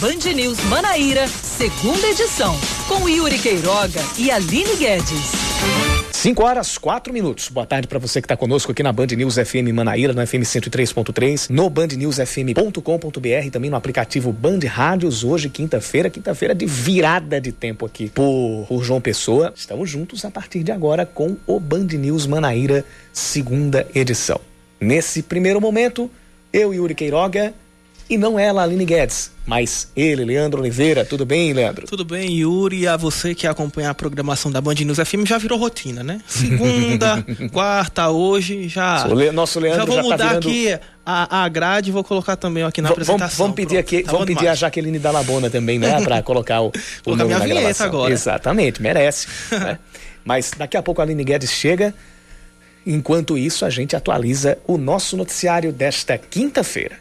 Band News Manaíra, segunda edição, com Yuri Queiroga e Aline Guedes. 5 horas, 4 minutos. Boa tarde para você que está conosco aqui na Band News FM Manaíra, no FM 103.3, no bandnewsfm.com.br também no aplicativo Band Rádios. Hoje, quinta-feira, quinta-feira de virada de tempo aqui por, por João Pessoa. Estamos juntos a partir de agora com o Band News Manaíra, segunda edição. Nesse primeiro momento, eu, Yuri Queiroga, e não ela, Aline Guedes, mas ele, Leandro Oliveira. Tudo bem, Leandro? Tudo bem, Yuri. A você que acompanha a programação da Band News FM já virou rotina, né? Segunda, quarta, hoje já. O nosso Leandro já vou já mudar tá virando... aqui a, a grade e vou colocar também aqui na v apresentação. Vamos pedir Pronto, aqui, tá vamos pedir demais. a Jaqueline Dalabona também, né, para colocar o, o nome minha na vinheta gravação. agora. Exatamente, merece. né? Mas daqui a pouco a Aline Guedes chega. Enquanto isso, a gente atualiza o nosso noticiário desta quinta-feira.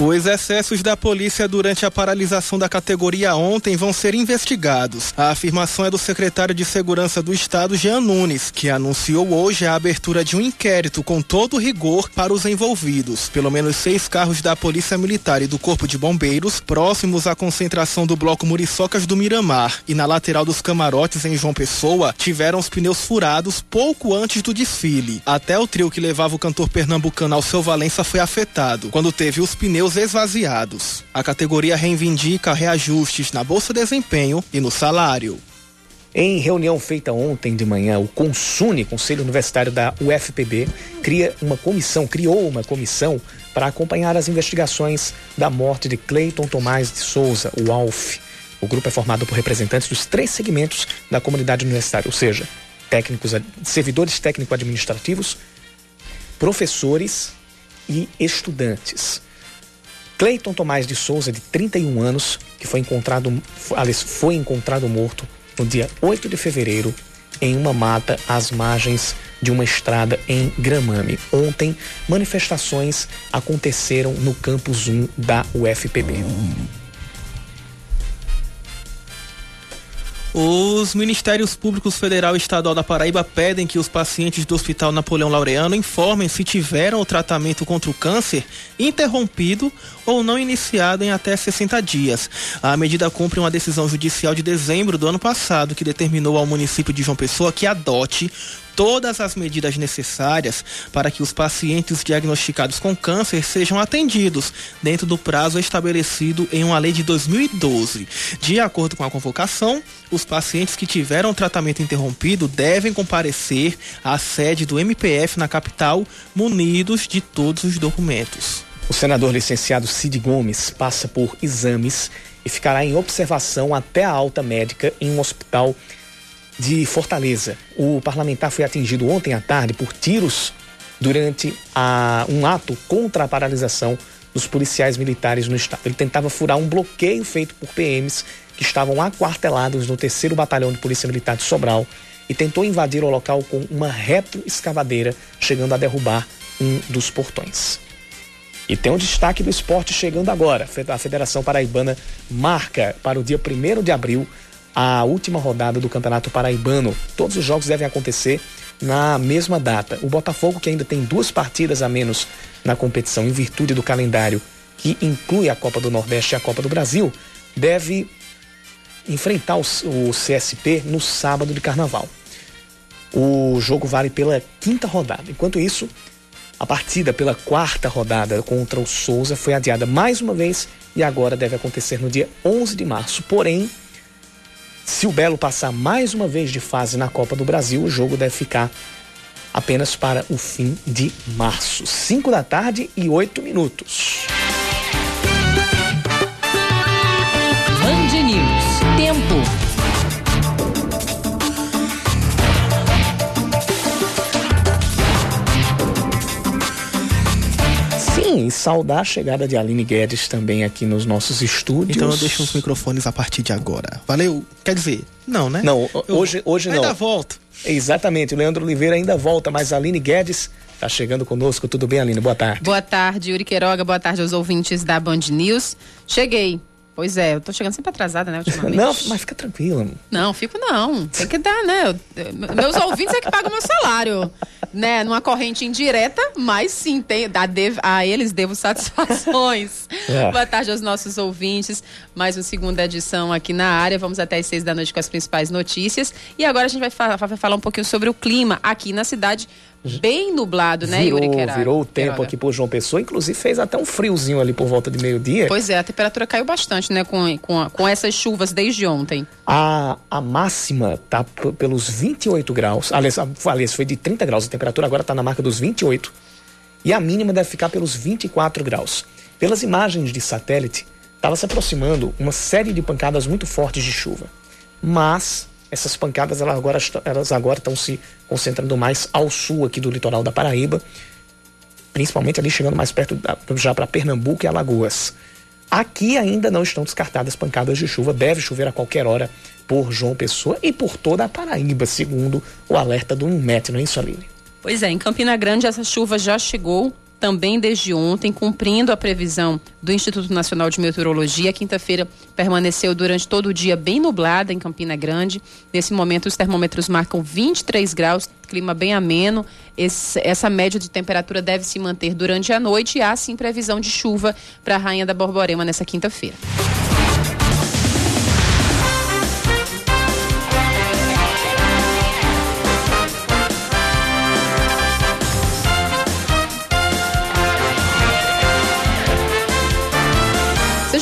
Os excessos da polícia durante a paralisação da categoria ontem vão ser investigados. A afirmação é do secretário de Segurança do Estado, Jean Nunes, que anunciou hoje a abertura de um inquérito com todo rigor para os envolvidos. Pelo menos seis carros da Polícia Militar e do Corpo de Bombeiros, próximos à concentração do bloco Muriçocas do Miramar e na lateral dos camarotes em João Pessoa, tiveram os pneus furados pouco antes do desfile. Até o trio que levava o cantor pernambucano Alceu Valença foi afetado, quando teve os pneus esvaziados. A categoria reivindica reajustes na bolsa de desempenho e no salário. Em reunião feita ontem de manhã, o Consune, Conselho Universitário da UFPB, cria uma comissão, criou uma comissão para acompanhar as investigações da morte de Cleiton Tomás de Souza, o ALF. O grupo é formado por representantes dos três segmentos da comunidade universitária, ou seja, técnicos, servidores técnico-administrativos, professores e estudantes. Cleiton Tomás de Souza, de 31 anos, que foi encontrado, foi encontrado morto no dia 8 de fevereiro em uma mata às margens de uma estrada em Gramame. Ontem, manifestações aconteceram no campus 1 da UFPB. Os Ministérios Públicos Federal e Estadual da Paraíba pedem que os pacientes do Hospital Napoleão Laureano informem se tiveram o tratamento contra o câncer interrompido ou não iniciado em até 60 dias. A medida cumpre uma decisão judicial de dezembro do ano passado que determinou ao município de João Pessoa que adote todas as medidas necessárias para que os pacientes diagnosticados com câncer sejam atendidos dentro do prazo estabelecido em uma lei de 2012. De acordo com a convocação, os pacientes que tiveram tratamento interrompido devem comparecer à sede do MPF na capital munidos de todos os documentos. O senador licenciado Cid Gomes passa por exames e ficará em observação até a alta médica em um hospital de Fortaleza. O parlamentar foi atingido ontem à tarde por tiros durante a, um ato contra a paralisação dos policiais militares no estado. Ele tentava furar um bloqueio feito por PMs que estavam aquartelados no terceiro batalhão de polícia militar de Sobral e tentou invadir o local com uma retroescavadeira, chegando a derrubar um dos portões. E tem um destaque do esporte chegando agora. A Federação Paraibana marca para o dia 1 de abril a última rodada do Campeonato Paraibano. Todos os jogos devem acontecer na mesma data. O Botafogo, que ainda tem duas partidas a menos na competição, em virtude do calendário que inclui a Copa do Nordeste e a Copa do Brasil, deve enfrentar o, CSP no sábado de carnaval. O jogo vale pela quinta rodada. Enquanto isso, a partida pela quarta rodada contra o Souza foi adiada mais uma vez e agora deve acontecer no dia 11 de março. Porém, se o Belo passar mais uma vez de fase na Copa do Brasil, o jogo deve ficar apenas para o fim de março. 5 da tarde e 8 minutos. Band News. Tempo. Sim, e saudar a chegada de Aline Guedes também aqui nos nossos estúdios. Então eu deixo os microfones a partir de agora. Valeu? Quer dizer, não, né? Não, hoje, hoje não. Ainda volto. Exatamente, o Leandro Oliveira ainda volta, mas a Aline Guedes está chegando conosco. Tudo bem, Aline? Boa tarde. Boa tarde, Yuri Queiroga. Boa tarde aos ouvintes da Band News. Cheguei. Pois é, eu tô chegando sempre atrasada, né, ultimamente. Não, mas fica tranquila. Não, fico não. Tem que dar, né? Eu- meus ouvintes é que pagam meu salário. né, numa corrente indireta, mas sim, tem, a, dev, a eles devo satisfações. É. Boa tarde aos nossos ouvintes. Mais uma segunda edição aqui na área. Vamos até às seis da noite com as principais notícias. E agora a gente vai falar, vai falar um pouquinho sobre o clima aqui na cidade bem nublado, né, virou, Yuri Queiroga? Virou o tempo aqui por João Pessoa, inclusive fez até um friozinho ali por volta de meio-dia. Pois é, a temperatura caiu bastante, né, com, com, com essas chuvas desde ontem. A, a máxima tá pelos 28 graus, aliás, aliás, foi de 30 graus, a temperatura agora está na marca dos 28, e a mínima deve ficar pelos 24 graus. Pelas imagens de satélite, estava se aproximando uma série de pancadas muito fortes de chuva, mas essas pancadas elas agora, elas agora estão se concentrando mais ao sul aqui do litoral da Paraíba, principalmente ali chegando mais perto da, já para Pernambuco e Alagoas. Aqui ainda não estão descartadas pancadas de chuva, deve chover a qualquer hora por João Pessoa e por toda a Paraíba, segundo o alerta do INMET, não é isso, Aline? Pois é, em Campina Grande essa chuva já chegou também desde ontem, cumprindo a previsão do Instituto Nacional de Meteorologia. Quinta-feira permaneceu durante todo o dia bem nublada em Campina Grande. Nesse momento, os termômetros marcam 23 graus, clima bem ameno. Esse, essa média de temperatura deve se manter durante a noite e há sim previsão de chuva para a Rainha da Borborema nessa quinta-feira.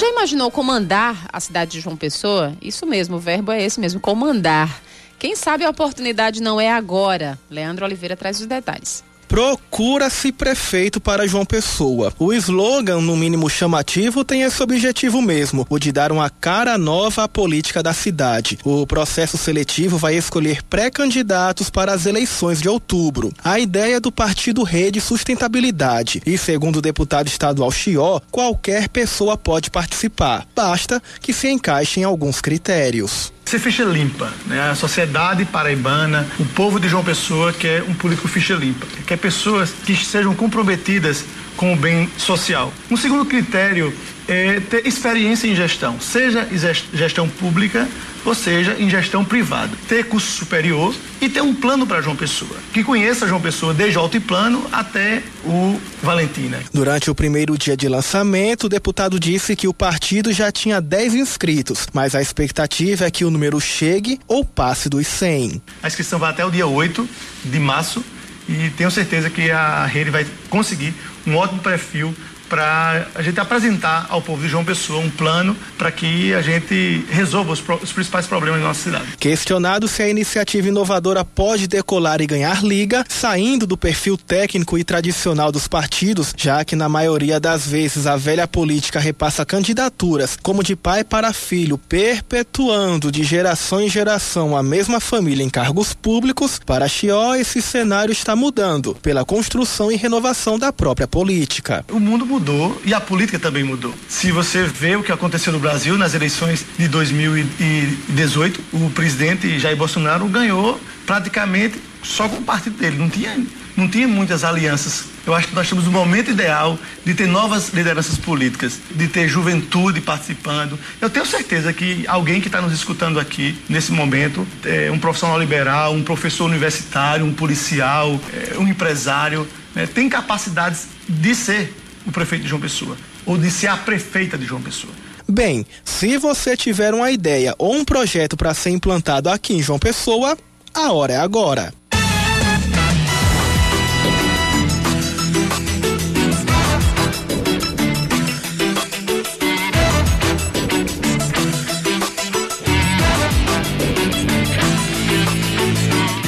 Imaginou comandar a cidade de João Pessoa? Isso mesmo, o verbo é esse mesmo, comandar. Quem sabe a oportunidade não é agora? Leandro Oliveira traz os detalhes. Procura-se prefeito para João Pessoa. O slogan, no mínimo chamativo, tem esse objetivo mesmo, o de dar uma cara nova à política da cidade. O processo seletivo vai escolher pré-candidatos para as eleições de outubro. A ideia é do partido Rede Sustentabilidade e, segundo o deputado estadual Chió, qualquer pessoa pode participar. Basta que se encaixe em alguns critérios ser ficha limpa, né? A sociedade paraibana, o povo de João Pessoa quer um político ficha limpa, quer pessoas que sejam comprometidas com o bem social. Um segundo critério é ter experiência em gestão, seja gestão pública ou seja, em gestão privada. Ter curso superior e ter um plano para João Pessoa, que conheça João Pessoa desde o alto e plano até o Valentina. Durante o primeiro dia de lançamento, o deputado disse que o partido já tinha 10 inscritos, mas a expectativa é que o número chegue ou passe dos 100. A inscrição vai até o dia 8 de março e tenho certeza que a rede vai conseguir um ótimo perfil para a gente apresentar ao povo de João Pessoa um plano para que a gente resolva os, os, principais problemas da nossa cidade. Questionado se a iniciativa inovadora pode decolar e ganhar liga, saindo do perfil técnico e tradicional dos partidos, já que na maioria das vezes a velha política repassa candidaturas como de pai para filho, perpetuando de geração em geração a mesma família em cargos públicos, para Chió esse cenário está mudando pela construção e renovação da própria política. O mundo mudou mudou e a política também mudou. Se você vê o que aconteceu no Brasil nas eleições de 2018, o presidente Jair Bolsonaro ganhou praticamente só com o partido dele, não tinha, não tinha muitas alianças. Eu acho que nós estamos no momento ideal de ter novas lideranças políticas, de ter juventude participando. Eu tenho certeza que alguém que está nos escutando aqui nesse momento, é um profissional liberal, um professor universitário, um policial, é, um empresário, né, tem capacidades de ser o prefeito de João Pessoa, ou de ser a prefeita de João Pessoa. Bem, se você tiver uma ideia ou um projeto para ser implantado aqui em João Pessoa, a hora é agora.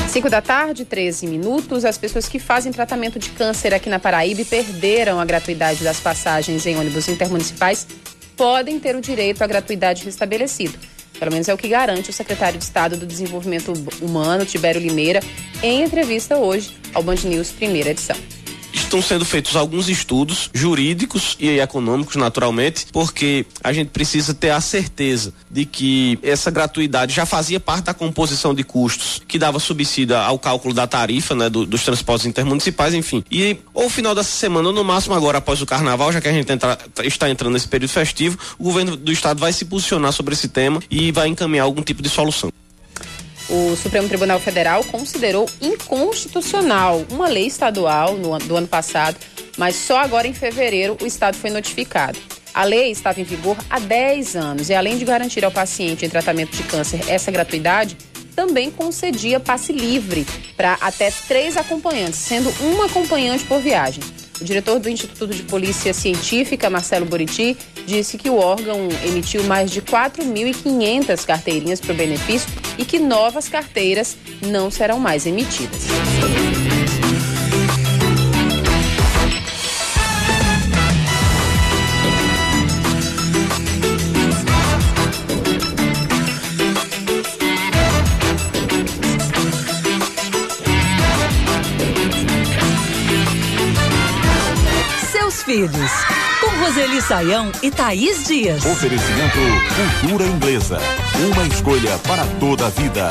5 da tarde, 13 minutos. As pessoas que fazem tratamento de câncer aqui na Paraíba perderam a gratuidade das passagens em ônibus intermunicipais podem ter o direito à gratuidade restabelecido. Pelo menos é o que garante o secretário de Estado do Desenvolvimento Humano, Tibério Limeira, em entrevista hoje ao Band News, primeira edição estão sendo feitos alguns estudos jurídicos e econômicos, naturalmente, porque a gente precisa ter a certeza de que essa gratuidade já fazia parte da composição de custos que dava subsídio ao cálculo da tarifa, né, do, dos transportes intermunicipais, enfim. E ou final dessa semana, ou no máximo agora após o carnaval, já que a gente entra, está entrando nesse período festivo, o governo do estado vai se posicionar sobre esse tema e vai encaminhar algum tipo de solução. O Supremo Tribunal Federal considerou inconstitucional uma lei estadual no, do ano passado, mas só agora em fevereiro o Estado foi notificado. A lei estava em vigor há 10 anos e, além de garantir ao paciente em tratamento de câncer essa gratuidade, também concedia passe livre para até três acompanhantes, sendo um acompanhante por viagem. O diretor do Instituto de Polícia Científica, Marcelo Buriti, disse que o órgão emitiu mais de 4.500 carteirinhas para o benefício e que novas carteiras não serão mais emitidas. Filhos. Com Roseli Saião e Thaís Dias. Oferecimento Cultura Inglesa. Uma escolha para toda a vida.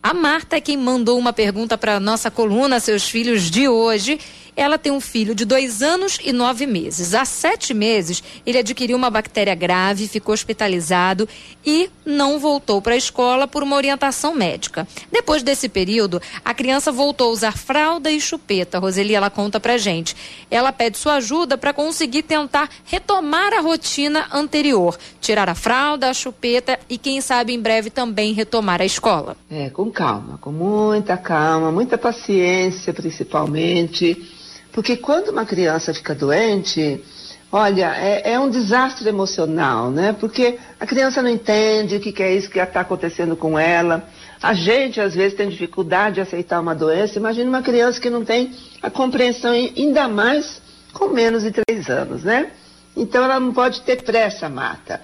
A Marta é quem mandou uma pergunta para nossa coluna Seus Filhos de hoje ela tem um filho de dois anos e nove meses. Há sete meses, ele adquiriu uma bactéria grave, ficou hospitalizado e não voltou para a escola por uma orientação médica. Depois desse período, a criança voltou a usar fralda e chupeta. Roseli, ela conta pra gente. Ela pede sua ajuda para conseguir tentar retomar a rotina anterior, tirar a fralda, a chupeta e quem sabe em breve também retomar a escola. É, com calma, com muita calma, muita paciência, principalmente porque quando uma criança fica doente, olha, é, é um desastre emocional, né? Porque a criança não entende o que, que é isso que está acontecendo com ela. A gente, às vezes, tem dificuldade de aceitar uma doença. Imagina uma criança que não tem a compreensão, ainda mais com menos de três anos, né? Então, ela não pode ter pressa, mata.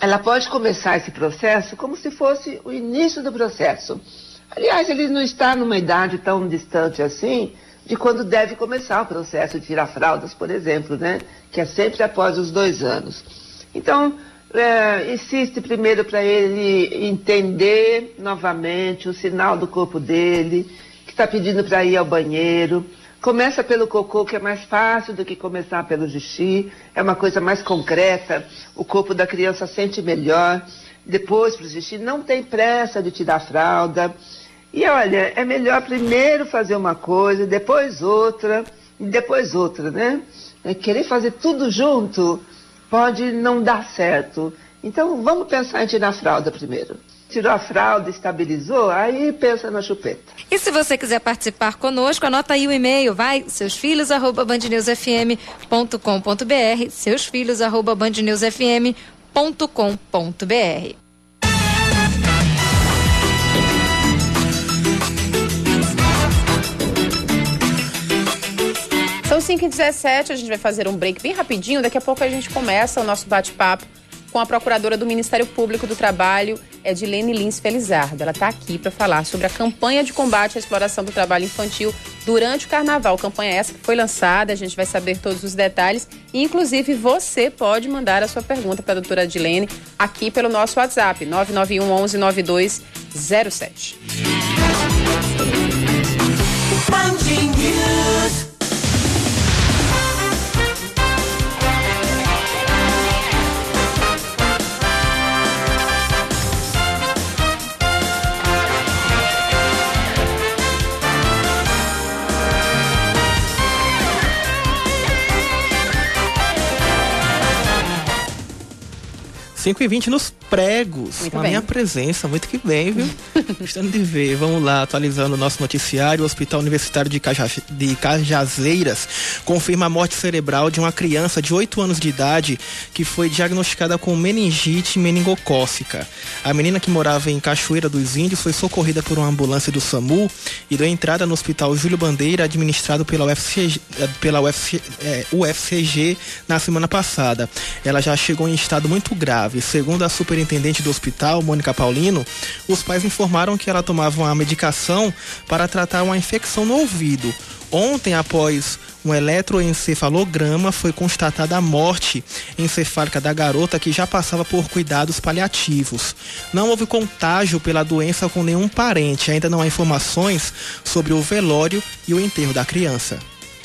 Ela pode começar esse processo como se fosse o início do processo. Aliás, ele não está numa idade tão distante assim, de quando deve começar o processo de tirar fraldas, por exemplo, né? Que é sempre após os dois anos. Então, é, insiste primeiro para ele entender novamente o sinal do corpo dele, que está pedindo para ir ao banheiro. Começa pelo cocô, que é mais fácil do que começar pelo xixi, é uma coisa mais concreta, o corpo da criança sente melhor. Depois, para o xixi, não tem pressa de tirar a fralda. E olha, é melhor primeiro fazer uma coisa, depois outra, e depois outra, né? É, querer fazer tudo junto pode não dar certo. Então vamos pensar em tirar a fralda primeiro. Tirou a fralda, estabilizou, aí pensa na chupeta. E se você quiser participar conosco, anota aí o e-mail, vai, seusfilhos@bandnewsfm.com.br, seusfilhos@bandnewsfm.com.br. São 5 e 17 a gente vai fazer um break bem rapidinho. Daqui a pouco a gente começa o nosso bate-papo com a procuradora do Ministério Público do Trabalho, Edilene Lins Felizardo. Ela está aqui para falar sobre a campanha de combate à exploração do trabalho infantil durante o carnaval. Campanha essa que foi lançada, a gente vai saber todos os detalhes. E, inclusive, você pode mandar a sua pergunta para a doutora Edilene aqui pelo nosso WhatsApp, 991 11 9207. Cinco e vinte nos pregos, Muito com a bem. minha presença, muito que bem, viu? Gostando de ver. Vamos lá, atualizando o nosso noticiário. O Hospital Universitário de, Caja, de Cajazeiras confirma a morte cerebral de uma criança de 8 anos de idade que foi diagnosticada com meningite meningocócica. A menina que morava em Cachoeira dos Índios foi socorrida por uma ambulância do SAMU e deu entrada no Hospital Júlio Bandeira, administrado pela UFCG, eh, pela UFC, eh, UFCG na semana passada. Ela já chegou em estado muito grave. Segundo a superintendente do hospital, Mônica Paulino, os pais informaram que ela tomava uma medicação para tratar uma infecção no ouvido. Ontem, após um eletroencefalograma, foi constatada a morte encefálica da garota que já passava por cuidados paliativos. Não houve contágio pela doença com nenhum parente. Ainda não há informações sobre o velório e o enterro da criança.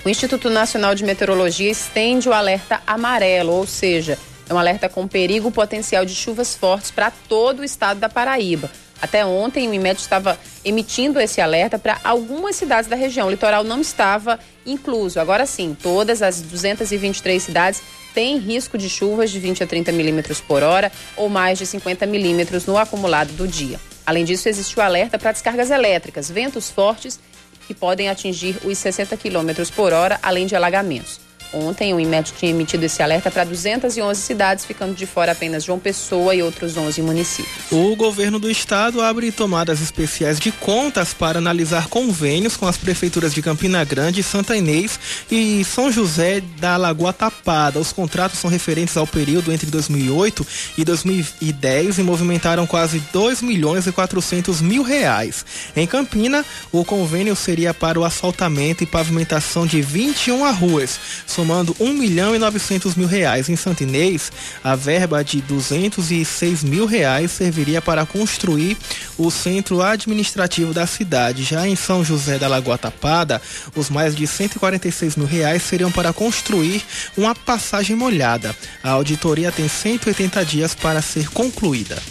O Instituto Nacional de Meteorologia estende o alerta amarelo, ou seja, é um alerta com perigo potencial de chuvas fortes para todo o estado da Paraíba. Até ontem, o IMET estava emitindo esse alerta para algumas cidades da região. O litoral não estava incluso. Agora sim, todas as 223 cidades têm risco de chuvas de 20 a 30 milímetros por hora ou mais de 50 milímetros no acumulado do dia. Além disso, existe o alerta para descargas elétricas, ventos fortes que podem atingir os 60 quilômetros por hora, além de alagamentos. Ontem, o IMET tinha emitido esse alerta para 211 cidades, ficando de fora apenas João Pessoa e outros 11 municípios. O governo do estado abre tomadas especiais de contas para analisar convênios com as prefeituras de Campina Grande, Santa Inês e São José da Lagoa Tapada. Os contratos são referentes ao período entre 2008 e 2010 e movimentaram quase 2 milhões e 400 mil reais. Em Campina, o convênio seria para o asfaltamento e pavimentação de 21 ruas somando 1 milhão e 900 mil reais. Em Santinês, a verba de 206 mil reais serviria para construir o centro administrativo da cidade. Já em São José da Lagoa Tapada, os mais de 146 mil reais seriam para construir uma passagem molhada. A auditoria tem 180 dias para ser concluída.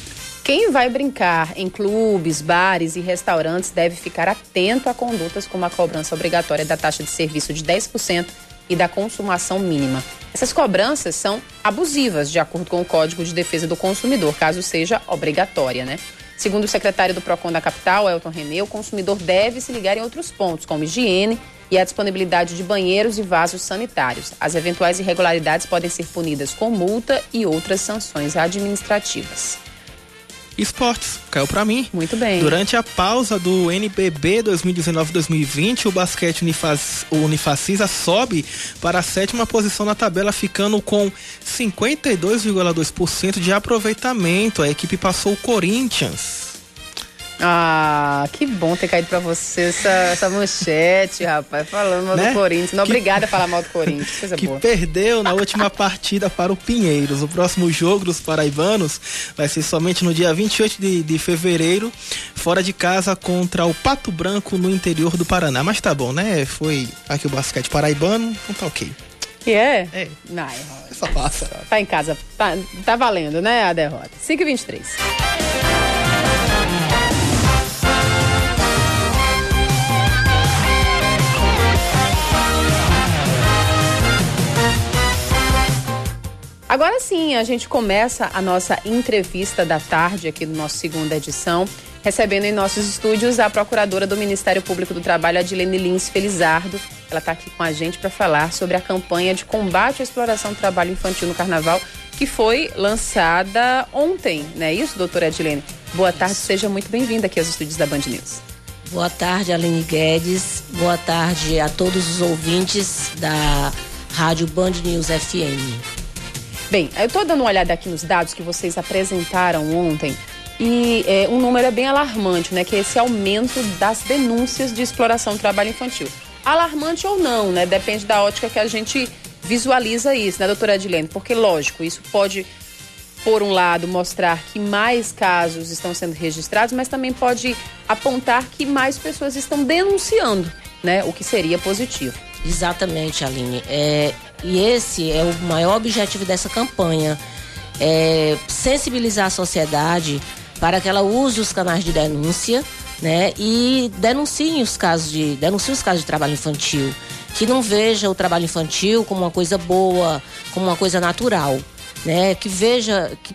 Quem vai brincar em clubes, bares e restaurantes deve ficar atento a condutas como a cobrança obrigatória da taxa de serviço de 10% e da consumação mínima. Essas cobranças são abusivas, de acordo com o Código de Defesa do Consumidor, caso seja obrigatória, né? Segundo o secretário do PROCON da capital, Elton René, o consumidor deve se ligar em outros pontos, como higiene e a disponibilidade de banheiros e vasos sanitários. As eventuais irregularidades podem ser punidas com multa e outras sanções administrativas. Esportes, caiu para mim. Muito bem. Durante a pausa do NBB 2019-2020, o basquete Unifaz, o Unifacisa sobe para a sétima posição na tabela, ficando com 52,2% de aproveitamento. A equipe passou o Corinthians. Ah, que bom ter caído pra você essa, essa manchete, rapaz. Falando mal né? do Corinthians. Não, que... obrigada a falar mal do Corinthians. Coisa que boa. perdeu na última partida para o Pinheiros. O próximo jogo dos paraibanos vai ser somente no dia 28 de, de fevereiro, fora de casa contra o Pato Branco no interior do Paraná. Mas tá bom, né? Foi aqui o basquete paraibano, então tá ok. Que é? É. Não, é Só passa. Tá em casa. Tá, tá valendo, né, a derrota. 5 e 23 Agora sim, a gente começa a nossa entrevista da tarde aqui do nosso segunda edição, recebendo em nossos estúdios a procuradora do Ministério Público do Trabalho, Adilene Lins Felizardo. Ela está aqui com a gente para falar sobre a campanha de combate à exploração do trabalho infantil no Carnaval, que foi lançada ontem, não é isso, doutora Adilene? Boa tarde, seja muito bem-vinda aqui aos estúdios da Band News. Boa tarde, Aline Guedes. Boa tarde a todos os ouvintes da Rádio Band News FM. Bem, eu estou dando uma olhada aqui nos dados que vocês apresentaram ontem e é, um número é bem alarmante, né? Que é esse aumento das denúncias de exploração do trabalho infantil. Alarmante ou não, né? Depende da ótica que a gente visualiza isso, né, doutora Adilene? Porque, lógico, isso pode, por um lado, mostrar que mais casos estão sendo registrados, mas também pode apontar que mais pessoas estão denunciando, né? O que seria positivo. Exatamente, Aline. É, e esse é o maior objetivo dessa campanha. É sensibilizar a sociedade para que ela use os canais de denúncia, né? E denuncie os casos de denuncie os casos de trabalho infantil, que não veja o trabalho infantil como uma coisa boa, como uma coisa natural, né? Que veja que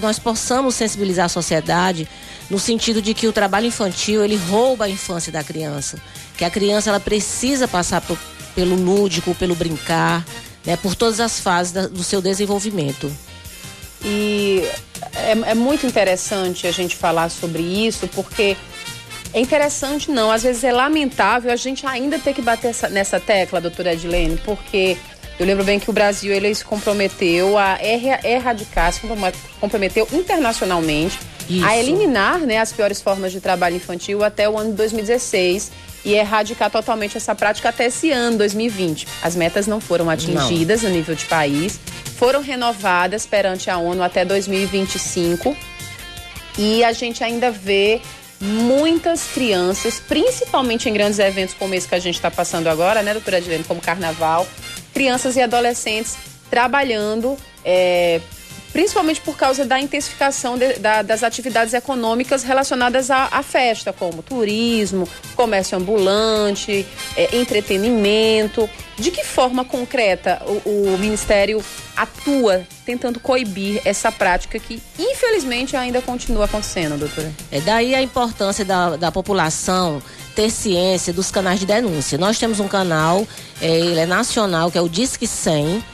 nós possamos sensibilizar a sociedade no sentido de que o trabalho infantil ele rouba a infância da criança, que a criança ela precisa passar por, pelo lúdico, pelo brincar, né, por todas as fases da, do seu desenvolvimento. E é, é, muito interessante a gente falar sobre isso, porque é interessante não, às vezes é lamentável a gente ainda ter que bater essa, nessa tecla, doutora Edilene, porque eu lembro bem que o Brasil ele se comprometeu a erradicar, se comprometeu internacionalmente Isso. a eliminar né, as piores formas de trabalho infantil até o ano de 2016 e erradicar totalmente essa prática até esse ano, 2020. As metas não foram atingidas no nível de país, foram renovadas perante a ONU até 2025 e a gente ainda vê muitas crianças, principalmente em grandes eventos como esse que a gente está passando agora, né, doutora Adilene, como carnaval, crianças e adolescentes trabalhando, é, principalmente por causa da intensificação de, da, das atividades econômicas relacionadas à, à, festa, como turismo, comércio ambulante, é, entretenimento. De que forma concreta o, o Ministério atua tentando coibir essa prática que, infelizmente, ainda continua acontecendo, doutora? É daí a importância da, da população ter ciência dos canais de denúncia. Nós temos um canal, é, ele é nacional, que é o Disque 100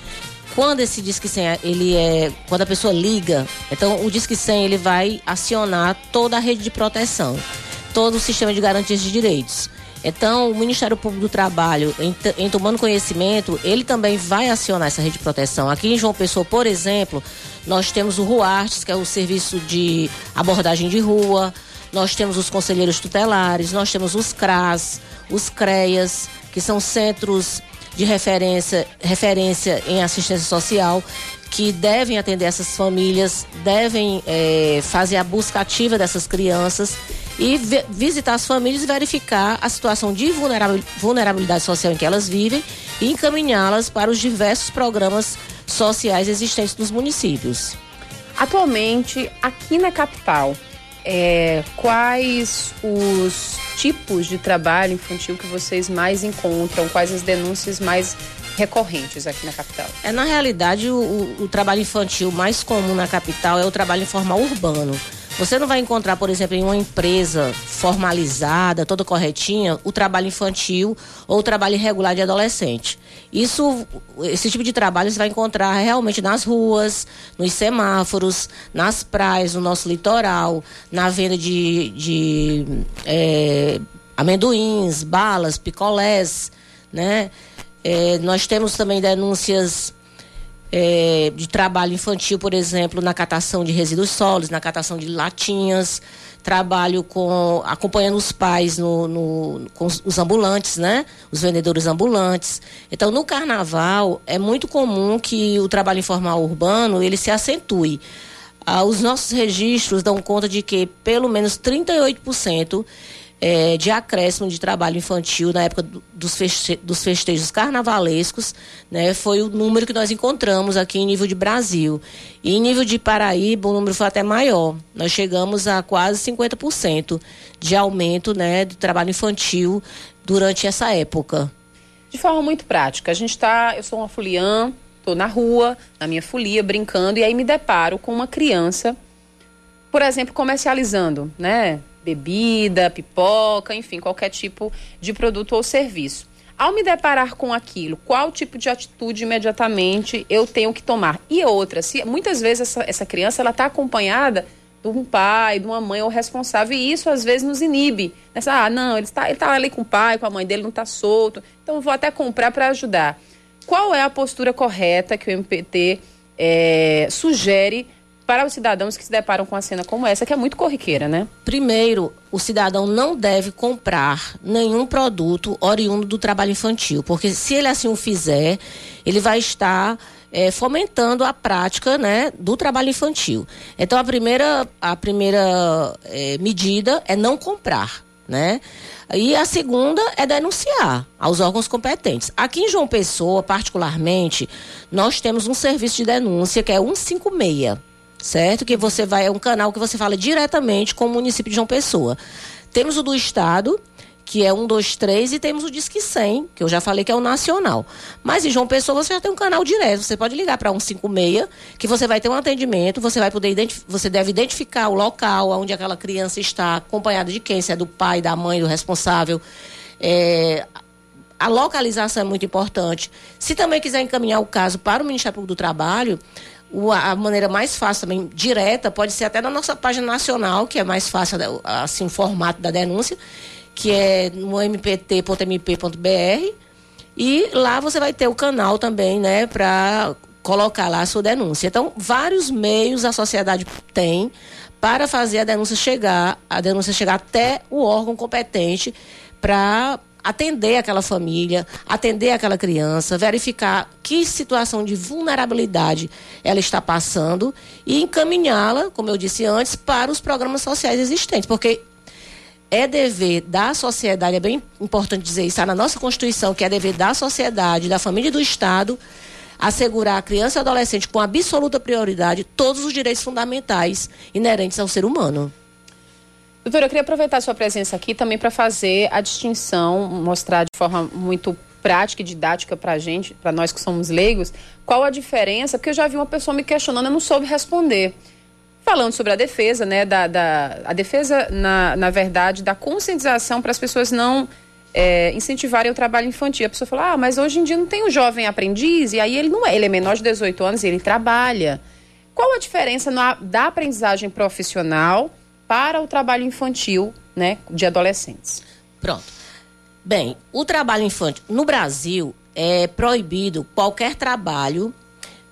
quando esse Disque 100, ele é, quando a pessoa liga, então o Disque 100 ele vai acionar toda a rede de proteção, todo o sistema de garantias de direitos. Então, o Ministério Público do Trabalho, em, em, tomando conhecimento, ele também vai acionar essa rede de proteção. Aqui em João Pessoa, por exemplo, nós temos o RUARTES, que é o serviço de abordagem de rua, nós temos os conselheiros tutelares, nós temos os CRAS, os CREAS, que são centros de referência, referência em assistência social que devem atender essas famílias, devem é, fazer a busca ativa dessas crianças e visitar as famílias e verificar a situação de vulnerabilidade social em que elas vivem e encaminhá-las para os diversos programas sociais existentes nos municípios. Atualmente, aqui na capital, é, quais os tipos de trabalho infantil que vocês mais encontram? Quais as denúncias mais recorrentes aqui na capital? É na realidade o, o, o trabalho infantil mais comum na capital é o trabalho informal urbano. Você não vai encontrar, por exemplo, em uma empresa formalizada, toda corretinha, o trabalho infantil ou o trabalho irregular de adolescente. Isso, esse tipo de trabalho você vai encontrar realmente nas ruas, nos semáforos, nas praias, no nosso litoral, na venda de, de é, amendoins, balas, picolés, né? É, nós temos também denúncias é, de trabalho infantil, por exemplo, na catação de resíduos sólidos, na catação de latinhas, trabalho com acompanhando os pais no, no, com os ambulantes, né? Os vendedores ambulantes. Então, no carnaval é muito comum que o trabalho informal urbano ele se acentue. Ah, os nossos registros dão conta de que pelo menos 38% é, de acréscimo de trabalho infantil na época dos, feste dos festejos carnavalescos, né, foi o número que nós encontramos aqui em nível de Brasil. E em nível de Paraíba, o número foi até maior. Nós chegamos a quase 50% de aumento né, do trabalho infantil durante essa época. De forma muito prática, a gente está, eu sou uma foliã, estou na rua, na minha folia, brincando, e aí me deparo com uma criança, por exemplo, comercializando, né? Bebida, pipoca, enfim, qualquer tipo de produto ou serviço. Ao me deparar com aquilo, qual tipo de atitude imediatamente eu tenho que tomar? E outra, se muitas vezes essa, essa criança ela está acompanhada de um pai, de uma mãe ou responsável, e isso às vezes nos inibe. Nessa, ah, não, ele está ele tá ali com o pai, com a mãe dele, não está solto, então vou até comprar para ajudar. Qual é a postura correta que o MPT é, eh, sugere para os cidadãos que se deparam com a cena como essa, que é muito corriqueira, né? Primeiro, o cidadão não deve comprar nenhum produto oriundo do trabalho infantil, porque se ele assim o fizer, ele vai estar é, fomentando a prática né, do trabalho infantil. Então, a primeira, a primeira é, medida é não comprar, né? E a segunda é denunciar aos órgãos competentes. Aqui em João Pessoa, particularmente, nós temos um serviço de denúncia que é 156 certo? Que você vai, é um canal que você fala diretamente com o município de João Pessoa. Temos o do Estado, que é 123, e temos o Disque 100, que eu já falei que é o nacional. Mas em João Pessoa você já tem um canal direto, você pode ligar para 156, que você vai ter um atendimento, você vai poder você deve identificar o local onde aquela criança está, acompanhada de quem, se é do pai, da mãe, do responsável. É, a localização é muito importante. Se também quiser encaminhar o caso para o Ministério Público do Trabalho, a maneira mais fácil também, direta, pode ser até na nossa página nacional, que é mais fácil, assim, o formato da denúncia, que é no mpt.mp.br. E lá você vai ter o canal também, né, para colocar lá a sua denúncia. Então, vários meios a sociedade tem para fazer a denúncia chegar, a denúncia chegar até o órgão competente para atender aquela família, atender aquela criança, verificar que situação de vulnerabilidade ela está passando e encaminhá-la, como eu disse antes, para os programas sociais existentes, porque é dever da sociedade, é bem importante dizer isso, está na nossa Constituição, que é dever da sociedade, da família e do Estado, assegurar a criança e adolescente com absoluta prioridade todos os direitos fundamentais inerentes ao ser humano. Doutora, eu queria aproveitar a sua presença aqui também para fazer a distinção, mostrar de forma muito prática e didática para a gente, para nós que somos leigos, qual a diferença, porque eu já vi uma pessoa me questionando, eu não soube responder falando sobre a defesa, né, da, da a defesa, na, na verdade, da conscientização para as pessoas não é, incentivarem o trabalho infantil. A pessoa fala, ah, mas hoje em dia não tem o jovem aprendiz, e aí ele não é, ele é menor de 18 anos e ele trabalha. Qual a diferença na, da aprendizagem profissional para o trabalho infantil, né, de adolescentes? Pronto. Bem, o trabalho infantil, no Brasil, é proibido qualquer trabalho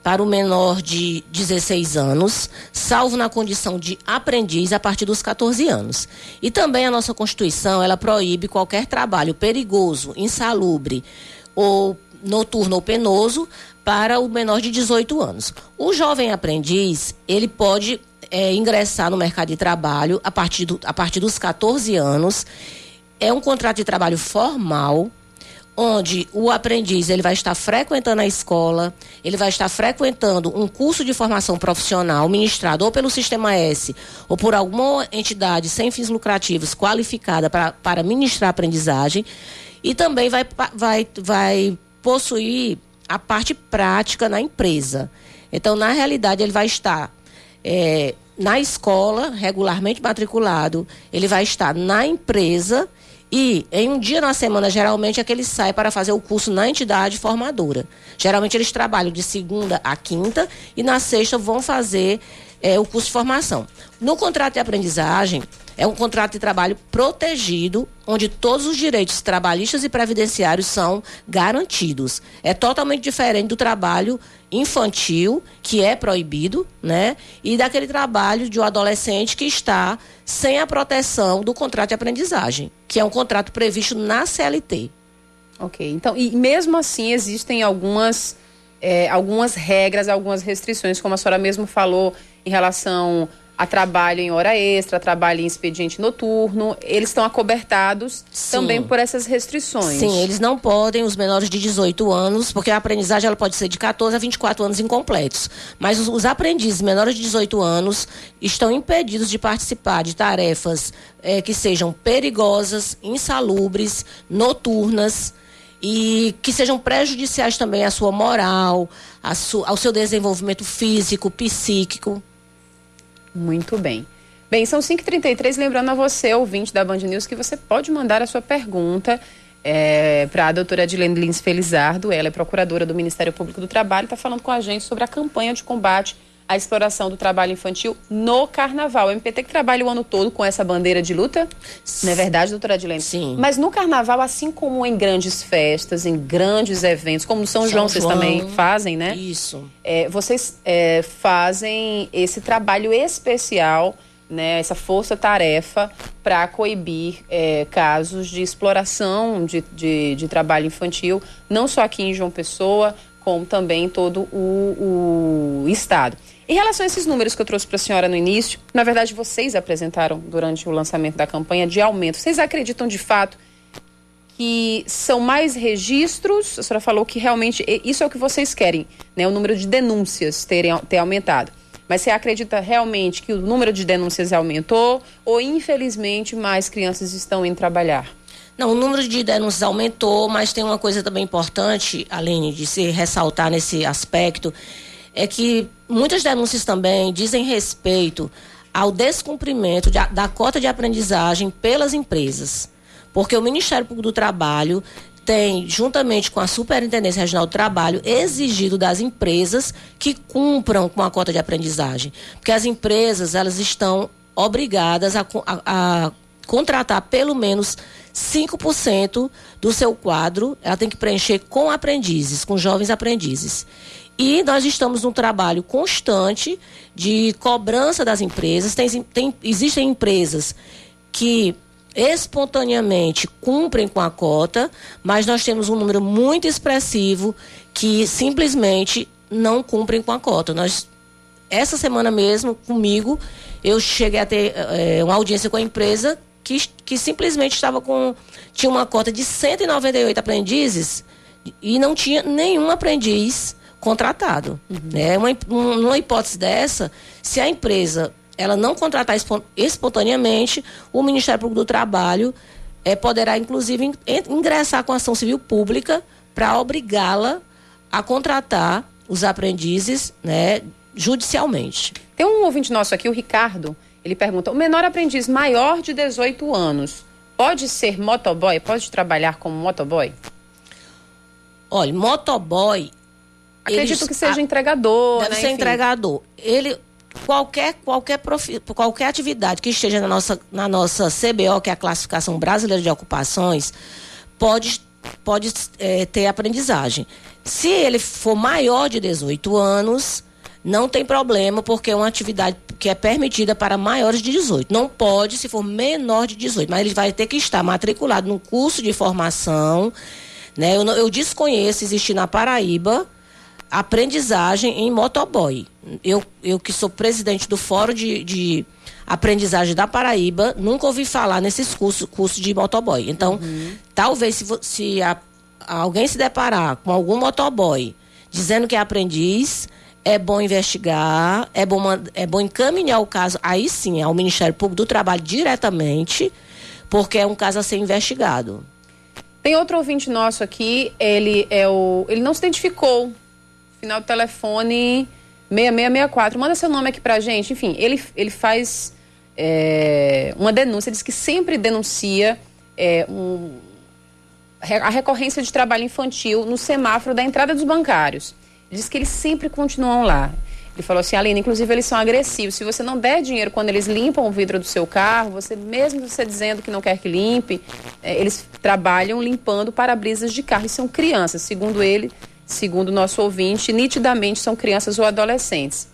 para o menor de 16 anos, salvo na condição de aprendiz a partir dos 14 anos. E também a nossa Constituição, ela proíbe qualquer trabalho perigoso, insalubre ou noturno ou penoso para o menor de 18 anos. O jovem aprendiz, ele pode é, ingressar no mercado de trabalho a partir, do, a partir dos 14 anos. É um contrato de trabalho formal, onde o aprendiz ele vai estar frequentando a escola, ele vai estar frequentando um curso de formação profissional ministrado ou pelo Sistema S ou por alguma entidade sem fins lucrativos qualificada para, para ministrar aprendizagem e também vai, vai, vai possuir a parte prática na empresa. Então, na realidade, ele vai estar é, na escola, regularmente matriculado, ele vai estar na empresa e em um dia na semana, geralmente, é que eles saem para fazer o curso na entidade formadora. Geralmente eles trabalham de segunda a quinta e na sexta vão fazer é, o curso de formação. No contrato de aprendizagem, é um contrato de trabalho protegido, onde todos os direitos trabalhistas e previdenciários são garantidos. É totalmente diferente do trabalho infantil, que é proibido, né? E daquele trabalho de um adolescente que está sem a proteção do contrato de aprendizagem, que é um contrato previsto na CLT. Ok, então, e mesmo assim existem algumas, é, algumas regras, algumas restrições, como a senhora mesmo falou, em relação a trabalho em hora extra, trabalho em expediente noturno, eles estão acobertados Sim. também por essas restrições. Sim, eles não podem, os menores de 18 anos, porque a aprendizagem ela pode ser de 14 a 24 anos incompletos. Mas os, os aprendizes menores de 18 anos estão impedidos de participar de tarefas é, que sejam perigosas, insalubres, noturnas e que sejam prejudiciais também à sua moral, su, ao seu desenvolvimento físico, psíquico. Muito bem. Bem, são 5h33, lembrando a você, ouvinte da Band News, que você pode mandar a sua pergunta é, para a doutora Adilene Lins Felizardo. Ela é procuradora do Ministério Público do Trabalho, está falando com a gente sobre a campanha de combate à exploração do trabalho infantil no carnaval. O MPT que trabalha o ano todo com essa bandeira de luta, não é verdade, doutora Adilene? Sim. Mas no carnaval, assim como em grandes festas, em grandes eventos, como no São, São João, vocês também fazem, né? Isso. É, vocês é, fazem esse trabalho especial né, essa força-tarefa para coibir é, casos de exploração de, de, de, trabalho infantil, não só aqui em João Pessoa, como também em todo o, o Estado. Em relação a esses números que eu trouxe para a senhora no início, na verdade vocês apresentaram durante o lançamento da campanha de aumento. Vocês acreditam de fato que são mais registros? A senhora falou que realmente isso é o que vocês querem, né? O número de denúncias terem, ter aumentado. Mas você acredita realmente que o número de denúncias aumentou ou infelizmente mais crianças estão indo trabalhar? Não, o número de denúncias aumentou, mas tem uma coisa também importante, Aline, de se ressaltar nesse aspecto, é que muitas denúncias também dizem respeito ao descumprimento de, da cota de aprendizagem pelas empresas. Porque o Ministério Público do Trabalho tem, juntamente com a Superintendência Regional do Trabalho, exigido das empresas que cumpram com a cota de aprendizagem. Porque as empresas, elas estão obrigadas a, a, a contratar pelo menos 5% do seu quadro ela tem que preencher com aprendizes, com jovens aprendizes. E nós estamos num trabalho constante de cobrança das empresas. Tem, tem, existem empresas que espontaneamente cumprem com a cota, mas nós temos um número muito expressivo que simplesmente não cumprem com a cota. Nós, essa semana mesmo, comigo, eu cheguei a ter é, uma audiência com a empresa que, que simplesmente estava com. tinha uma cota de 198 aprendizes e não tinha nenhum aprendiz contratado. Uhum. Né? Uma, uma hipótese dessa, se a empresa ela não contratar espontaneamente, o Ministério Público do Trabalho é, poderá, inclusive, ingressar com ação civil pública para obrigá-la a contratar os aprendizes né, judicialmente. Tem um ouvinte nosso aqui, o Ricardo, ele pergunta: o menor aprendiz maior de 18 anos pode ser motoboy? Pode trabalhar como motoboy? Olha, motoboy Acredito eles, que seja entregador. Deve né? ser Enfim. entregador. Ele, qualquer, qualquer, profi, qualquer atividade que esteja na nossa, na nossa CBO, que é a Classificação Brasileira de Ocupações, pode, pode é, ter aprendizagem. Se ele for maior de 18 anos, não tem problema, porque é uma atividade que é permitida para maiores de 18. Não pode se for menor de 18, mas ele vai ter que estar matriculado num curso de formação. Né? Eu, eu desconheço existir na Paraíba aprendizagem em motoboy. Eu, eu que sou presidente do Fórum de, de Aprendizagem da Paraíba, nunca ouvi falar nesses cursos, cursos de motoboy. Então, uhum. talvez se, se a, alguém se deparar com algum motoboy dizendo que é aprendiz, é bom investigar, é bom, é bom encaminhar o caso, aí sim, ao Ministério Público do Trabalho diretamente, porque é um caso a ser investigado. Tem outro ouvinte nosso aqui, ele é o. Ele não se identificou final do telefone 6664. Manda seu nome aqui pra gente. Enfim, ele, ele faz é, uma denúncia, diz que sempre denuncia é, um, a recorrência de trabalho infantil no semáforo da entrada dos bancários. Diz que eles sempre continuam lá. Ele falou assim, Aline, inclusive eles são agressivos. Se você não der dinheiro quando eles limpam o vidro do seu carro, você mesmo você dizendo que não quer que limpe, é, eles trabalham limpando para-brisas de carro e são crianças. Segundo ele, segundo o nosso ouvinte, nitidamente são crianças ou adolescentes.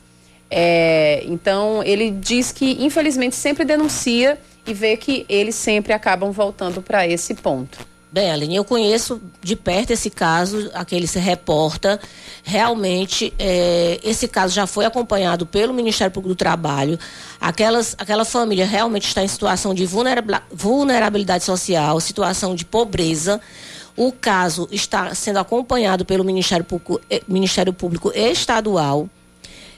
É, então, ele diz que, infelizmente, sempre denuncia e vê que eles sempre acabam voltando para esse ponto. Bem, Aline, eu conheço de perto esse caso, aquele se reporta. Realmente, é, esse caso já foi acompanhado pelo Ministério Público do Trabalho. Aquelas, aquela família realmente está em situação de vulnerabilidade social, situação de pobreza. O caso está sendo acompanhado pelo Ministério Público, eh, Ministério Público Estadual.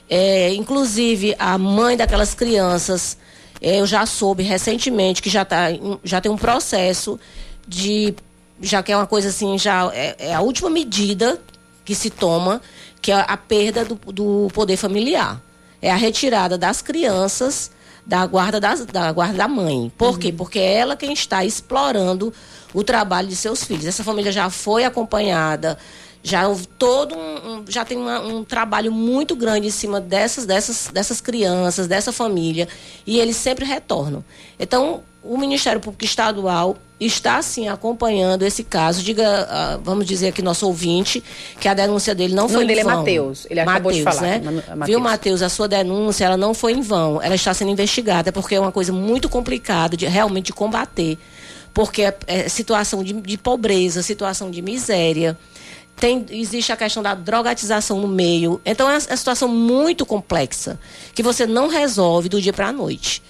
É, inclusive, a mãe daquelas crianças, é, eu já soube recentemente que já, tá, já tem um processo de. Já que é uma coisa assim, já é, é a última medida que se toma, que é a perda do, do poder familiar. É a retirada das crianças da guarda, das, da guarda da mãe. Por uhum. quê? Porque é ela quem está explorando o trabalho de seus filhos. Essa família já foi acompanhada, já houve todo um, um já tem uma, um trabalho muito grande em cima dessas, dessas, dessas crianças, dessa família, e eles sempre retornam. Então, o Ministério Público Estadual está sim acompanhando esse caso. Diga, uh, vamos dizer aqui nosso ouvinte, que a denúncia dele não foi em dele vão. é Matheus. Ele acabou Mateus, de falar. Né? Mateus. Viu, Matheus? A sua denúncia ela não foi em vão. Ela está sendo investigada porque é uma coisa muito complicada de realmente de combater, porque é, é situação de, de pobreza, situação de miséria. Tem, existe a questão da drogatização no meio. Então é uma, é uma situação muito complexa que você não resolve do dia para a noite.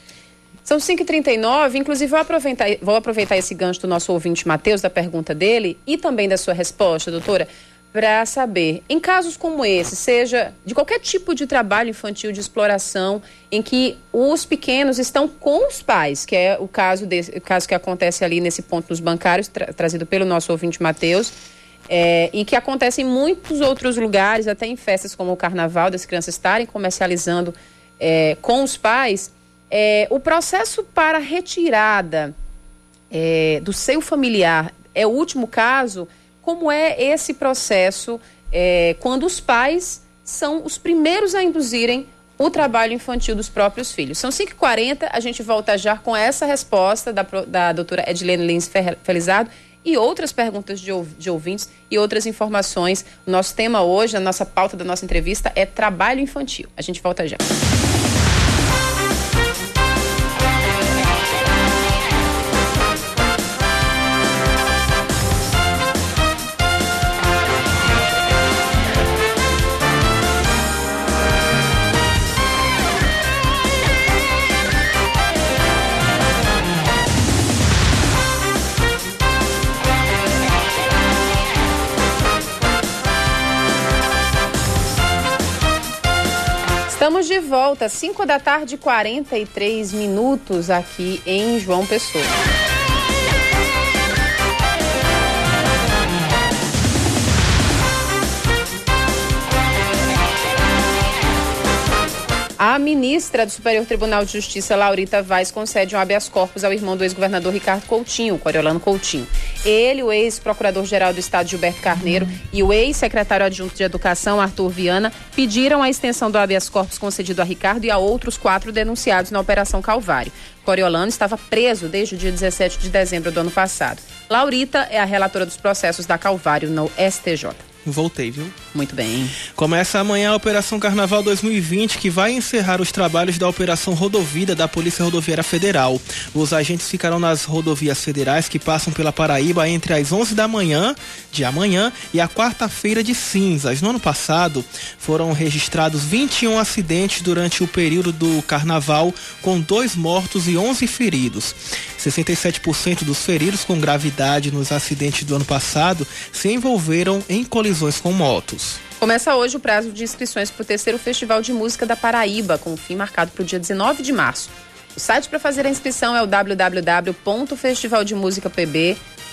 São 5h39, inclusive vou aproveitar, vou aproveitar esse gancho do nosso ouvinte Matheus, da pergunta dele e também da sua resposta, doutora, para saber, em casos como esse, seja de qualquer tipo de trabalho infantil de exploração, em que os pequenos estão com os pais, que é o caso, desse, o caso que acontece ali nesse ponto nos bancários, tra trazido pelo nosso ouvinte Matheus, é, e que acontece em muitos outros lugares, até em festas como o carnaval, das crianças estarem comercializando é, com os pais é, o processo para retirada é, do seio familiar é o último caso. Como é esse processo é, quando os pais são os primeiros a induzirem o trabalho infantil dos próprios filhos. São 5h40, a gente volta já com essa resposta da, da doutora Edilene Lins Felizardo e outras perguntas de, de ouvintes e outras informações. Nosso tema hoje, a nossa pauta da nossa entrevista é trabalho infantil. A gente volta já. Volta, 5 da tarde, 43 minutos aqui em João Pessoa. A ministra do Superior Tribunal de Justiça, Laurita Vaz, concede um habeas corpus ao irmão do ex-governador Ricardo Coutinho, Coriolano Coutinho. Ele, o ex-procurador-geral do Estado, Gilberto Carneiro, e o ex-secretário adjunto de Educação, Arthur Viana, pediram a extensão do habeas corpus concedido a Ricardo e a outros quatro denunciados na Operação Calvário. Coriolano estava preso desde o dia 17 de dezembro do ano passado. Laurita é a relatora dos processos da Calvário no STJ. Voltei, viu? Muito bem. Começa amanhã a Operação Carnaval 2020, que vai encerrar os trabalhos da Operação Rodovida da Polícia Rodoviária Federal. Os agentes ficarão nas rodovias federais que passam pela Paraíba entre as 11 da manhã de amanhã e a quarta-feira de cinzas. No ano passado, foram registrados 21 acidentes durante o período do Carnaval, com dois mortos e 11 feridos. 67% dos feridos com gravidade nos acidentes do ano passado se envolveram em colisões com motos. Começa hoje o prazo de inscrições para o terceiro Festival de Música da Paraíba, com o fim marcado para o dia 19 de março. O site para fazer a inscrição é o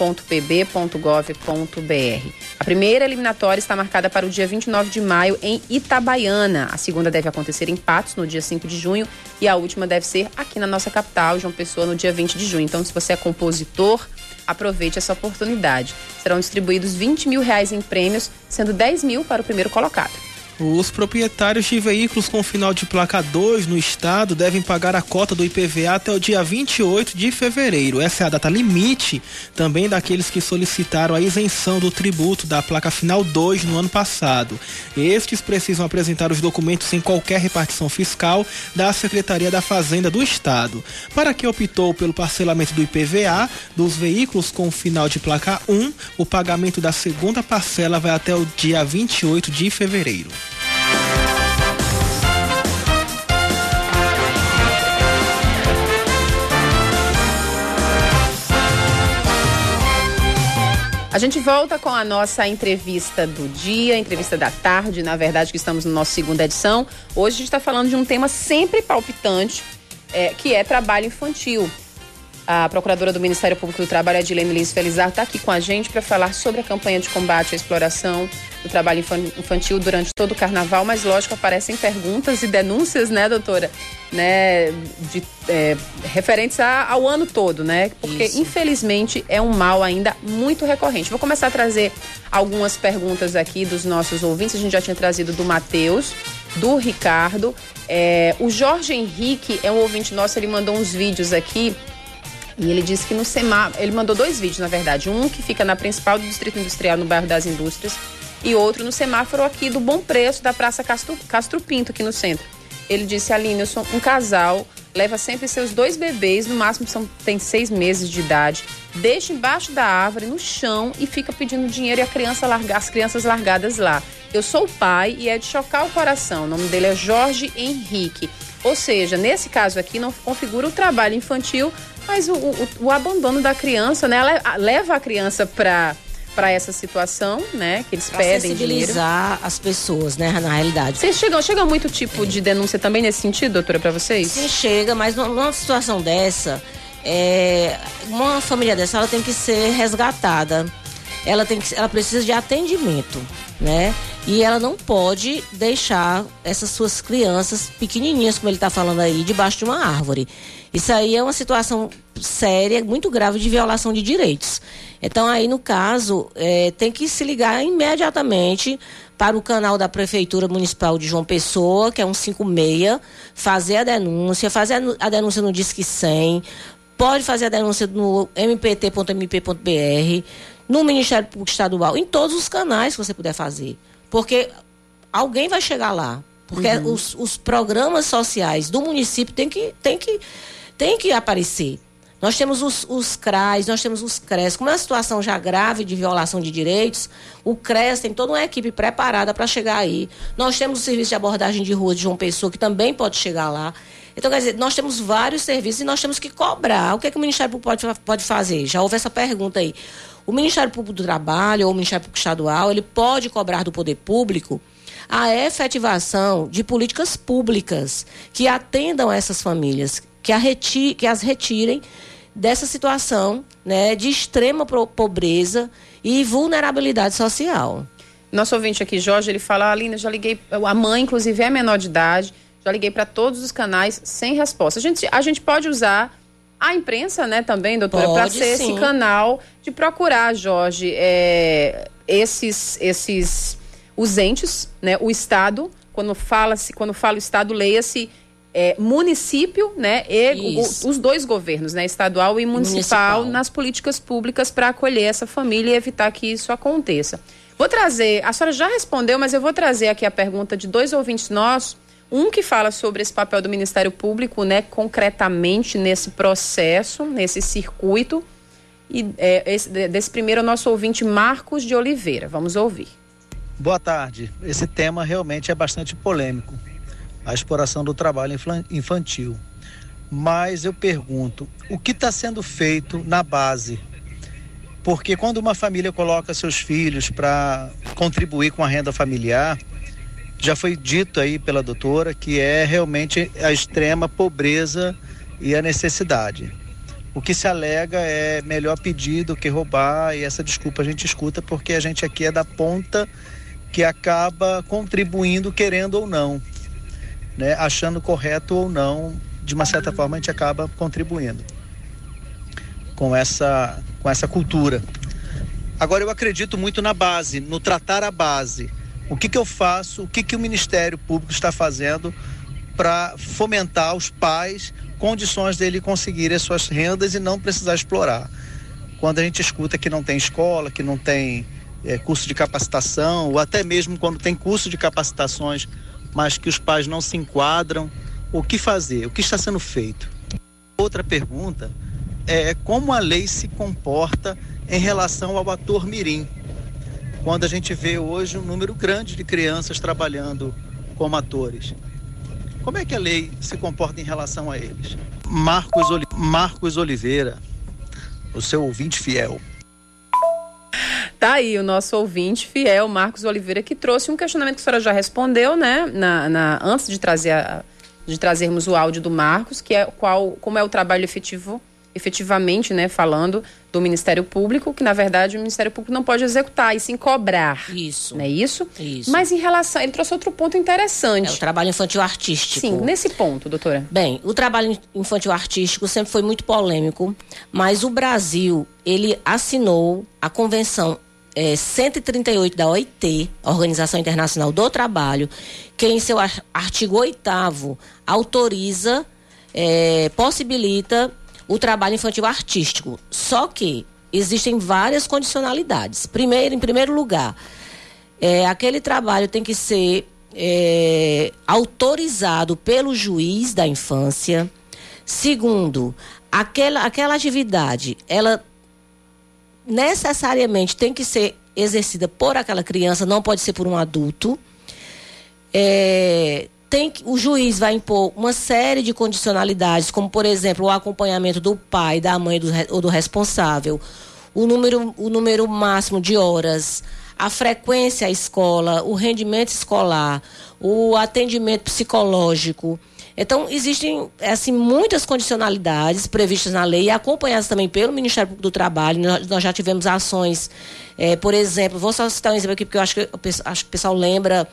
www.festivaldemusica.pb.pb.gov.br. A primeira eliminatória está marcada para o dia 29 de maio em Itabaiana. A segunda deve acontecer em Patos, no dia 5 de junho, e a última deve ser aqui na nossa capital, João Pessoa, no dia 20 de junho. Então, se você é compositor, Aproveite essa oportunidade. Serão distribuídos 20 mil reais em prêmios, sendo 10 mil para o primeiro colocado. Os proprietários de veículos com final de placa 2 no estado devem pagar a cota do IPVA até o dia 28 de fevereiro. Essa é a data limite também daqueles que solicitaram a isenção do tributo da placa final 2 no ano passado. Estes precisam apresentar os documentos sem qualquer repartição fiscal da Secretaria da Fazenda do Estado. Para quem optou pelo parcelamento do IPVA dos veículos com final de placa 1, o pagamento da segunda parcela vai até o dia 28 de fevereiro. A gente volta com a nossa entrevista do dia, entrevista da tarde, na verdade, que estamos na nossa segunda edição. Hoje a gente está falando de um tema sempre palpitante, é, que é trabalho infantil. A procuradora do Ministério Público do Trabalho, Adilene Lins Felizar, está aqui com a gente para falar sobre a campanha de combate à exploração do trabalho infantil durante todo o carnaval, mas lógico, aparecem perguntas e denúncias, né, doutora? Né, de, é, referentes a, ao ano todo, né? Porque, Isso. infelizmente, é um mal ainda muito recorrente. Vou começar a trazer algumas perguntas aqui dos nossos ouvintes. A gente já tinha trazido do Matheus, do Ricardo. É, o Jorge Henrique é um ouvinte nosso, ele mandou uns vídeos aqui e ele disse que no semáforo, ele mandou dois vídeos, na verdade. Um que fica na principal do Distrito Industrial, no bairro das Indústrias, e outro no semáforo aqui do Bom Preço, da Praça Castro, Castro Pinto, aqui no centro. Ele disse, Aline, eu sou um casal, leva sempre seus dois bebês, no máximo são, tem seis meses de idade, deixa embaixo da árvore, no chão, e fica pedindo dinheiro e a criança larga, as crianças largadas lá. Eu sou o pai e é de chocar o coração. O nome dele é Jorge Henrique. Ou seja, nesse caso aqui não configura o trabalho infantil, mas o, o, o abandono da criança, né? Leva a criança para para essa situação, né? Que eles pra pedem sensibilizar dinheiro. as pessoas, né? Na realidade. Vocês chegam, chega muito tipo é. de denúncia também nesse sentido, doutora, para vocês? Sim, chega, mas numa situação dessa, é, uma família dessa, ela tem que ser resgatada. Ela tem que, ela precisa de atendimento, né? E ela não pode deixar essas suas crianças pequenininhas, como ele está falando aí, debaixo de uma árvore. Isso aí é uma situação séria, muito grave de violação de direitos. Então, aí, no caso, é, tem que se ligar imediatamente para o canal da Prefeitura Municipal de João Pessoa, que é um 56, fazer a denúncia, fazer a denúncia no Disque 100, pode fazer a denúncia no mpt.mp.br, no Ministério Público Estadual, em todos os canais que você puder fazer. Porque alguém vai chegar lá. Porque uhum. os, os, programas sociais do município têm que, tem que, tem que aparecer. Nós temos os, os CRAs, nós temos os CRES. Como é uma situação já grave de violação de direitos, o CRES tem toda uma equipe preparada para chegar aí. Nós temos o serviço de abordagem de rua de João Pessoa, que também pode chegar lá. Então, quer dizer, nós temos vários serviços e nós temos que cobrar. O que, é que o Ministério Público pode, pode fazer? Já houve essa pergunta aí. O Ministério Público do Trabalho ou o Ministério Público Estadual, ele pode cobrar do poder público a efetivação de políticas públicas que atendam essas famílias, que, reti que as retirem dessa situação né, de extrema pobreza e vulnerabilidade social. Nosso ouvinte aqui, Jorge, ele fala, Alina, já liguei, a mãe, inclusive, é menor de idade, já liguei para todos os canais sem resposta. A gente, a gente pode usar a imprensa, né, também, doutora, para ser sim. esse canal de procurar, Jorge, é, esses, esses, os entes, né, o Estado, quando fala-se, quando fala o Estado, leia-se é, município, né, e o, os dois governos, né, estadual e municipal, municipal. nas políticas públicas para acolher essa família e evitar que isso aconteça. Vou trazer, a senhora já respondeu, mas eu vou trazer aqui a pergunta de dois ouvintes nossos um que fala sobre esse papel do Ministério Público, né, concretamente nesse processo, nesse circuito. E é, esse, desse primeiro, nosso ouvinte Marcos de Oliveira. Vamos ouvir. Boa tarde. Esse tema realmente é bastante polêmico a exploração do trabalho infantil. Mas eu pergunto, o que está sendo feito na base? Porque quando uma família coloca seus filhos para contribuir com a renda familiar, já foi dito aí pela doutora que é realmente a extrema pobreza e a necessidade. O que se alega é melhor pedir do que roubar, e essa desculpa a gente escuta porque a gente aqui é da ponta que acaba contribuindo, querendo ou não, né? achando correto ou não, de uma certa forma a gente acaba contribuindo com essa, com essa cultura. Agora eu acredito muito na base, no tratar a base o que, que eu faço? O que, que o Ministério Público está fazendo para fomentar os pais condições dele conseguir as suas rendas e não precisar explorar? Quando a gente escuta que não tem escola, que não tem é, curso de capacitação, ou até mesmo quando tem curso de capacitações, mas que os pais não se enquadram, o que fazer? O que está sendo feito? Outra pergunta é como a lei se comporta em relação ao ator mirim quando a gente vê hoje um número grande de crianças trabalhando como atores. Como é que a lei se comporta em relação a eles? Marcos, Oli Marcos Oliveira, o seu ouvinte fiel. Tá aí o nosso ouvinte fiel, Marcos Oliveira, que trouxe um questionamento que a senhora já respondeu, né? Na, na antes de trazer a, de trazermos o áudio do Marcos, que é qual, como é o trabalho efetivo efetivamente, né, falando do Ministério Público, que na verdade o Ministério Público não pode executar e sim cobrar. Isso. Não é isso? Isso. Mas em relação, ele trouxe outro ponto interessante. É o trabalho infantil artístico. Sim, nesse ponto, doutora. Bem, o trabalho infantil artístico sempre foi muito polêmico, mas o Brasil, ele assinou a convenção é, 138 da OIT, Organização Internacional do Trabalho, que em seu artigo 8 autoriza, é, possibilita o trabalho infantil artístico. Só que existem várias condicionalidades. Primeiro, em primeiro lugar, é, aquele trabalho tem que ser é, autorizado pelo juiz da infância. Segundo, aquela, aquela atividade, ela necessariamente tem que ser exercida por aquela criança, não pode ser por um adulto. É, tem o juiz vai impor uma série de condicionalidades, como por exemplo o acompanhamento do pai, da mãe do, ou do responsável, o número, o número máximo de horas, a frequência à escola, o rendimento escolar, o atendimento psicológico. Então, existem assim, muitas condicionalidades previstas na lei e acompanhadas também pelo Ministério Público do Trabalho. Nós, nós já tivemos ações, eh, por exemplo, vou só citar um exemplo aqui, porque eu acho que, acho que o pessoal lembra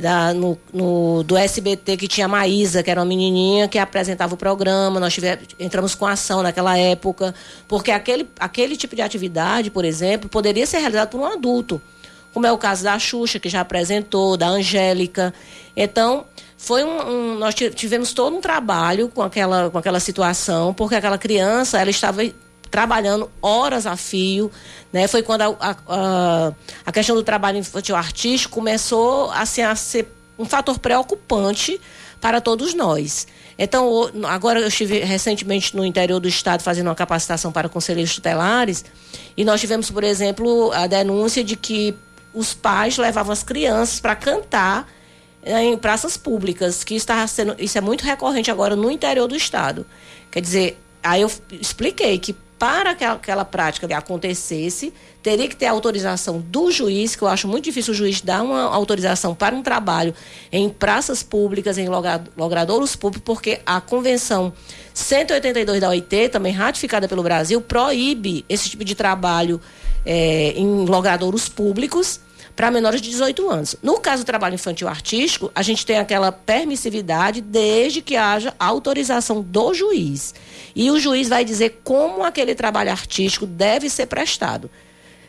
da, no, no, do SBT que tinha a Maísa, que era uma menininha que apresentava o programa. Nós tivemos, entramos com ação naquela época, porque aquele, aquele tipo de atividade, por exemplo, poderia ser realizado por um adulto, como é o caso da Xuxa, que já apresentou, da Angélica. Então, foi um, um, nós tivemos todo um trabalho com aquela, com aquela situação, porque aquela criança ela estava trabalhando horas a fio. Né? Foi quando a, a, a questão do trabalho infantil artístico começou assim, a ser um fator preocupante para todos nós. Então, agora eu estive recentemente no interior do estado fazendo uma capacitação para conselheiros tutelares e nós tivemos, por exemplo, a denúncia de que os pais levavam as crianças para cantar em praças públicas, que está sendo, isso é muito recorrente agora no interior do estado. Quer dizer, aí eu expliquei que para que aquela prática acontecesse, teria que ter autorização do juiz, que eu acho muito difícil o juiz dar uma autorização para um trabalho em praças públicas, em logradouros públicos, porque a Convenção 182 da OIT, também ratificada pelo Brasil, proíbe esse tipo de trabalho é, em logradouros públicos para menores de 18 anos. No caso do trabalho infantil artístico, a gente tem aquela permissividade desde que haja autorização do juiz. E o juiz vai dizer como aquele trabalho artístico deve ser prestado.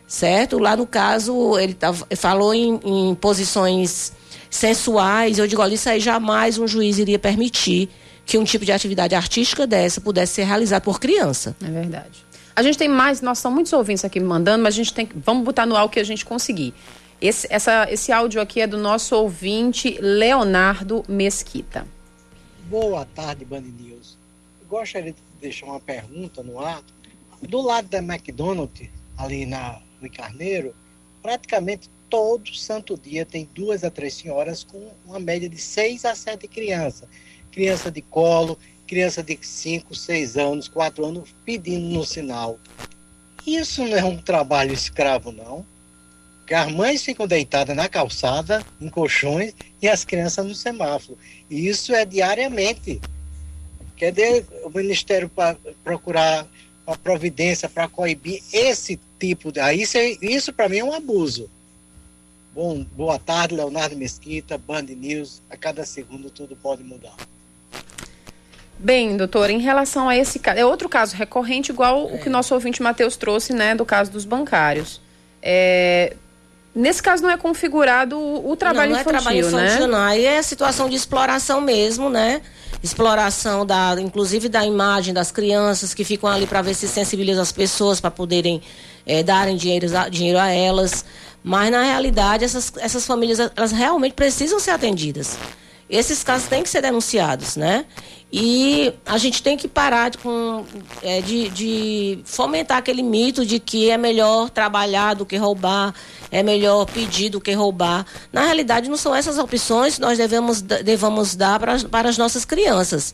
Certo? Lá no caso, ele tá, falou em, em posições sensuais. Eu digo, olha, isso aí jamais um juiz iria permitir que um tipo de atividade artística dessa pudesse ser realizado por criança. É verdade. A gente tem mais, nós são muitos ouvintes aqui me mandando, mas a gente tem vamos botar no ar o que a gente conseguir. Esse, essa, esse áudio aqui é do nosso ouvinte Leonardo Mesquita. Boa tarde, Band News. Eu gostaria de deixar uma pergunta no ar. Do lado da McDonald's, ali na Rui Carneiro, praticamente todo santo dia tem duas a três senhoras com uma média de seis a sete crianças. Criança de colo, criança de cinco, seis anos, quatro anos, pedindo no sinal. Isso não é um trabalho escravo, não que as mães ficam deitadas na calçada, em colchões, e as crianças no semáforo. E isso é diariamente. Quer dizer, o Ministério para procurar uma providência para coibir esse tipo de. Isso, é, isso para mim é um abuso. Bom, boa tarde, Leonardo Mesquita, Band News. A cada segundo tudo pode mudar. Bem, doutor, em relação a esse caso, é outro caso recorrente, igual é. o que nosso ouvinte Matheus trouxe, né, do caso dos bancários. É, Nesse caso não é configurado o trabalho não, não infantil, é trabalho infantil, né? não. Aí é situação de exploração mesmo, né? Exploração da, inclusive da imagem das crianças que ficam ali para ver se sensibilizam as pessoas para poderem é, darem dinheiro, dinheiro a elas. Mas na realidade essas, essas famílias elas realmente precisam ser atendidas. Esses casos têm que ser denunciados, né? E a gente tem que parar de, com, é, de, de fomentar aquele mito de que é melhor trabalhar do que roubar é melhor pedir do que roubar. Na realidade, não são essas opções que nós devemos, devemos dar para, para as nossas crianças.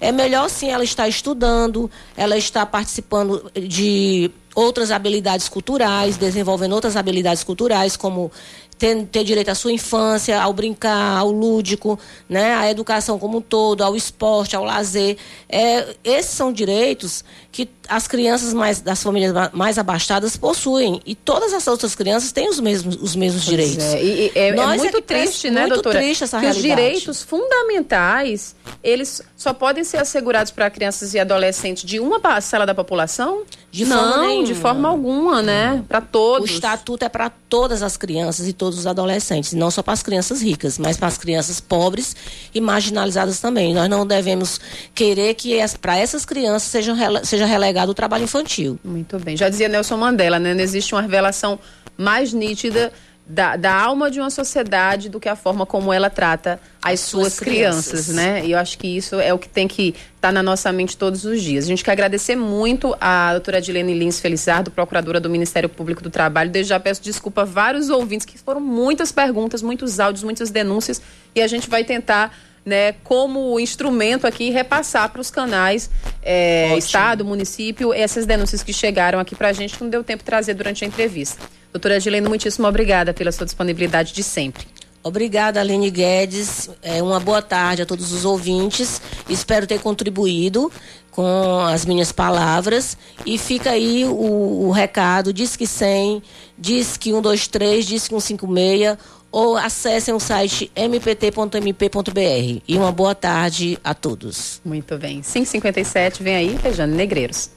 É melhor sim ela estar estudando, ela estar participando de outras habilidades culturais, desenvolvendo outras habilidades culturais, como ter, ter direito à sua infância, ao brincar, ao lúdico, né, à educação como um todo, ao esporte, ao lazer. É, esses são direitos que as crianças mais, das famílias mais abastadas possuem. E todas as outras crianças têm os mesmos, os mesmos pois direitos. É, e, é, é muito triste, né, muito doutora? triste essa que realidade. os direitos fundamentais, eles só podem ser assegurados para crianças e adolescentes de uma parcela da população? De Não, forma de forma alguma, né? Para todos. O estatuto é para todas as crianças e todos os adolescentes, não só para as crianças ricas, mas para as crianças pobres e marginalizadas também. Nós não devemos querer que para essas crianças seja, seja relegado o trabalho infantil. Muito bem. Já dizia Nelson Mandela, né? Não existe uma revelação mais nítida da, da, alma de uma sociedade do que a forma como ela trata as, as suas, suas crianças, crianças, né? E eu acho que isso é o que tem que estar tá na nossa mente todos os dias. A gente quer agradecer muito a doutora Dilene Lins Felizardo, procuradora do Ministério Público do Trabalho. Desde já peço desculpa a vários ouvintes, que foram muitas perguntas, muitos áudios, muitas denúncias, e a gente vai tentar né, como instrumento aqui repassar para os canais é, Estado, município, essas denúncias que chegaram aqui para a gente, que não deu tempo de trazer durante a entrevista. Doutora Gilene, muitíssimo obrigada pela sua disponibilidade de sempre. Obrigada, Aline Guedes. É, uma boa tarde a todos os ouvintes. Espero ter contribuído com as minhas palavras. E fica aí o, o recado: diz que 100, diz que 123, diz que 156 ou acessem o site mpt.mp.br. E uma boa tarde a todos. Muito bem. 557, vem aí, Rejane Negreiros.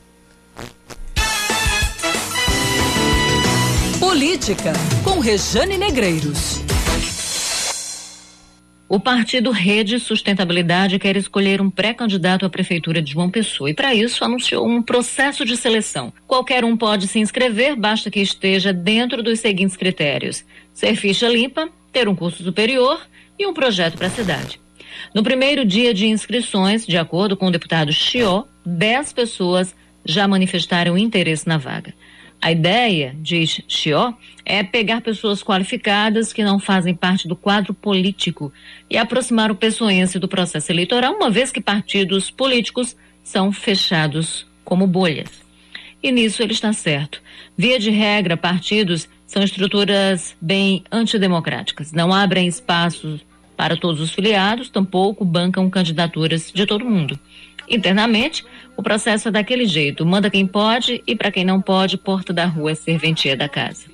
Política, com Rejane Negreiros. O partido Rede Sustentabilidade quer escolher um pré-candidato à prefeitura de João Pessoa e, para isso, anunciou um processo de seleção. Qualquer um pode se inscrever, basta que esteja dentro dos seguintes critérios: ser ficha limpa, ter um curso superior e um projeto para a cidade. No primeiro dia de inscrições, de acordo com o deputado Chió, 10 pessoas já manifestaram interesse na vaga. A ideia, diz Chió, é pegar pessoas qualificadas que não fazem parte do quadro político e aproximar o pessoense do processo eleitoral, uma vez que partidos políticos são fechados como bolhas. E nisso ele está certo. Via de regra, partidos são estruturas bem antidemocráticas. Não abrem espaços para todos os filiados, tampouco bancam candidaturas de todo mundo. Internamente, o processo é daquele jeito: manda quem pode e para quem não pode, porta da rua é serventia da casa.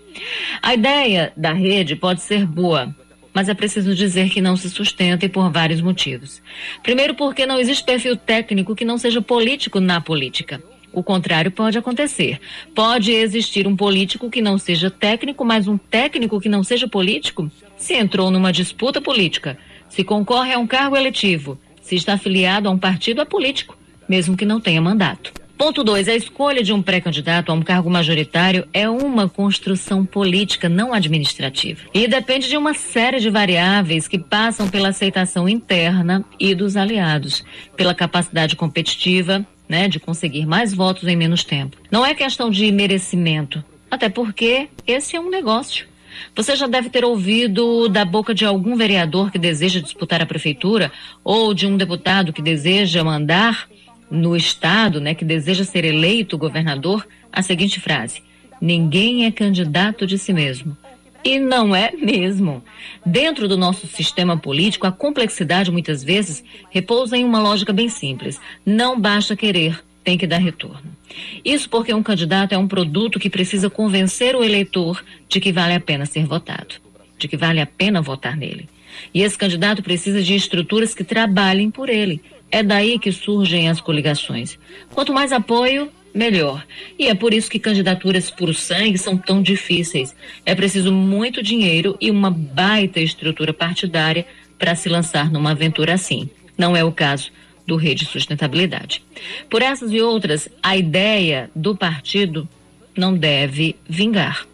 A ideia da rede pode ser boa, mas é preciso dizer que não se sustenta e por vários motivos. Primeiro, porque não existe perfil técnico que não seja político na política. O contrário pode acontecer. Pode existir um político que não seja técnico, mas um técnico que não seja político? Se entrou numa disputa política, se concorre a um cargo eletivo, se está afiliado a um partido, é político, mesmo que não tenha mandato. Ponto 2. A escolha de um pré-candidato a um cargo majoritário é uma construção política, não administrativa. E depende de uma série de variáveis que passam pela aceitação interna e dos aliados, pela capacidade competitiva, né, de conseguir mais votos em menos tempo. Não é questão de merecimento, até porque esse é um negócio. Você já deve ter ouvido da boca de algum vereador que deseja disputar a prefeitura ou de um deputado que deseja mandar no estado, né, que deseja ser eleito governador, a seguinte frase: Ninguém é candidato de si mesmo. E não é mesmo. Dentro do nosso sistema político, a complexidade muitas vezes repousa em uma lógica bem simples. Não basta querer, tem que dar retorno. Isso porque um candidato é um produto que precisa convencer o eleitor de que vale a pena ser votado, de que vale a pena votar nele. E esse candidato precisa de estruturas que trabalhem por ele. É daí que surgem as coligações. Quanto mais apoio, melhor. E é por isso que candidaturas por sangue são tão difíceis. É preciso muito dinheiro e uma baita estrutura partidária para se lançar numa aventura assim. Não é o caso do Rede Sustentabilidade. Por essas e outras, a ideia do partido não deve vingar.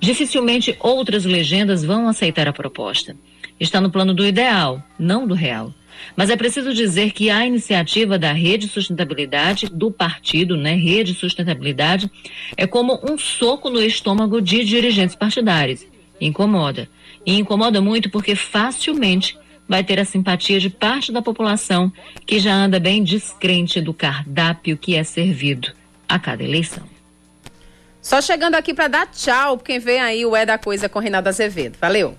Dificilmente outras legendas vão aceitar a proposta. Está no plano do ideal, não do real. Mas é preciso dizer que a iniciativa da Rede Sustentabilidade, do partido, né, Rede Sustentabilidade, é como um soco no estômago de dirigentes partidários. Incomoda. E incomoda muito porque facilmente vai ter a simpatia de parte da população que já anda bem descrente do cardápio que é servido a cada eleição. Só chegando aqui para dar tchau, quem vem aí o É da Coisa com Reinaldo Azevedo. Valeu!